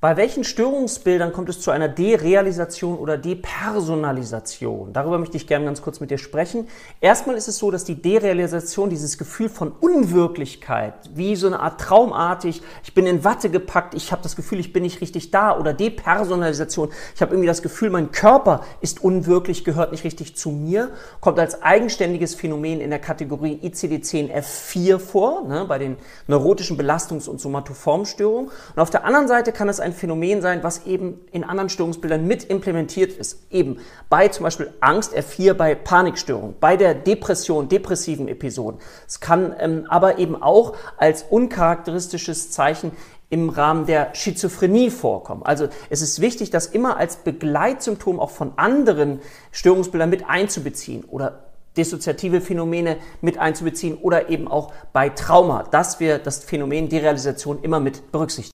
Bei welchen Störungsbildern kommt es zu einer Derealisation oder Depersonalisation? Darüber möchte ich gerne ganz kurz mit dir sprechen. Erstmal ist es so, dass die Derealisation, dieses Gefühl von Unwirklichkeit, wie so eine Art traumartig, ich bin in Watte gepackt, ich habe das Gefühl, ich bin nicht richtig da oder Depersonalisation, ich habe irgendwie das Gefühl, mein Körper ist unwirklich, gehört nicht richtig zu mir, kommt als eigenständiges Phänomen in der Kategorie ICD-10-F4 vor, ne, bei den neurotischen Belastungs- und Somatoformstörungen. Und auf der anderen Seite kann es ein Phänomen sein, was eben in anderen Störungsbildern mit implementiert ist. Eben bei zum Beispiel Angst, F4, bei Panikstörung, bei der Depression, depressiven Episoden. Es kann ähm, aber eben auch als uncharakteristisches Zeichen im Rahmen der Schizophrenie vorkommen. Also es ist wichtig, das immer als Begleitsymptom auch von anderen Störungsbildern mit einzubeziehen oder dissoziative Phänomene mit einzubeziehen oder eben auch bei Trauma, dass wir das Phänomen Derealisation immer mit berücksichtigen.